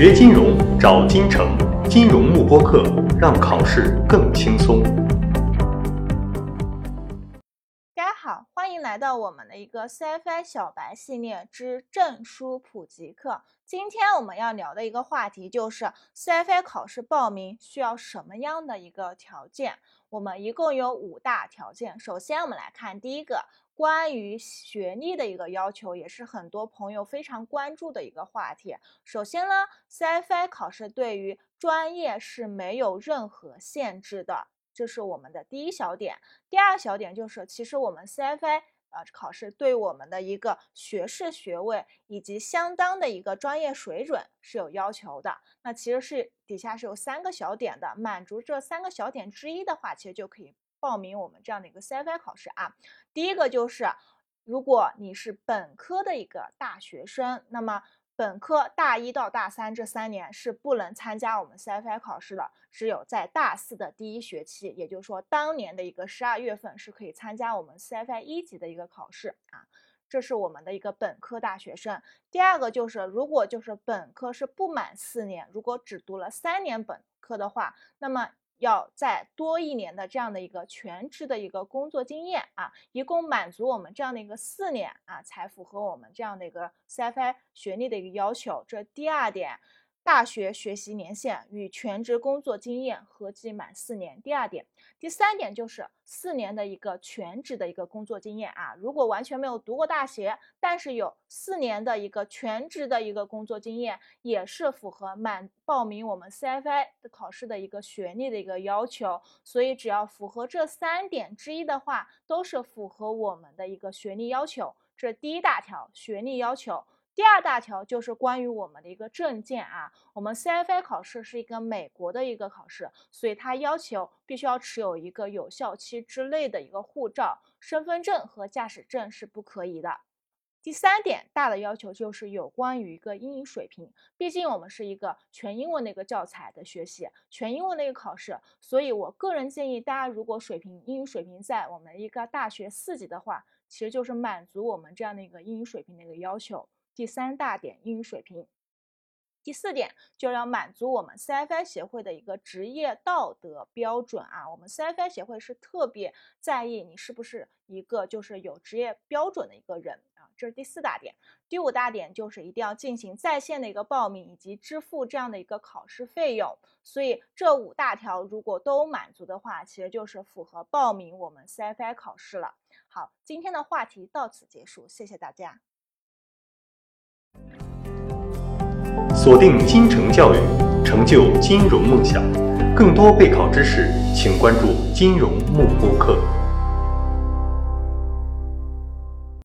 学金融找金城，金融慕播课，让考试更轻松。来到我们的一个 CFI 小白系列之证书普及课。今天我们要聊的一个话题就是 CFI 考试报名需要什么样的一个条件？我们一共有五大条件。首先，我们来看第一个。关于学历的一个要求，也是很多朋友非常关注的一个话题。首先呢，CFI 考试对于专业是没有任何限制的，这是我们的第一小点。第二小点就是，其实我们 CFI 呃考试对我们的一个学士学位以及相当的一个专业水准是有要求的。那其实是底下是有三个小点的，满足这三个小点之一的话，其实就可以。报名我们这样的一个 CFI 考试啊，第一个就是，如果你是本科的一个大学生，那么本科大一到大三这三年是不能参加我们 CFI 考试的，只有在大四的第一学期，也就是说当年的一个十二月份是可以参加我们 CFI 一级的一个考试啊，这是我们的一个本科大学生。第二个就是，如果就是本科是不满四年，如果只读了三年本科的话，那么。要再多一年的这样的一个全职的一个工作经验啊，一共满足我们这样的一个四年啊，才符合我们这样的一个 CFI 学历的一个要求。这第二点。大学学习年限与全职工作经验合计满四年。第二点，第三点就是四年的一个全职的一个工作经验啊。如果完全没有读过大学，但是有四年的一个全职的一个工作经验，也是符合满报名我们 CFI 的考试的一个学历的一个要求。所以只要符合这三点之一的话，都是符合我们的一个学历要求。这第一大条，学历要求。第二大条就是关于我们的一个证件啊，我们 CFA 考试是一个美国的一个考试，所以它要求必须要持有一个有效期之内的一个护照、身份证和驾驶证是不可以的。第三点大的要求就是有关于一个英语水平，毕竟我们是一个全英文的一个教材的学习，全英文的一个考试，所以我个人建议大家如果水平英语水平在我们一个大学四级的话，其实就是满足我们这样的一个英语水平的一个要求。第三大点英语水平，第四点就要满足我们 CFI 协会的一个职业道德标准啊。我们 CFI 协会是特别在意你是不是一个就是有职业标准的一个人啊。这是第四大点。第五大点就是一定要进行在线的一个报名以及支付这样的一个考试费用。所以这五大条如果都满足的话，其实就是符合报名我们 CFI 考试了。好，今天的话题到此结束，谢谢大家。锁定金城教育，成就金融梦想。更多备考知识，请关注金融幕布课。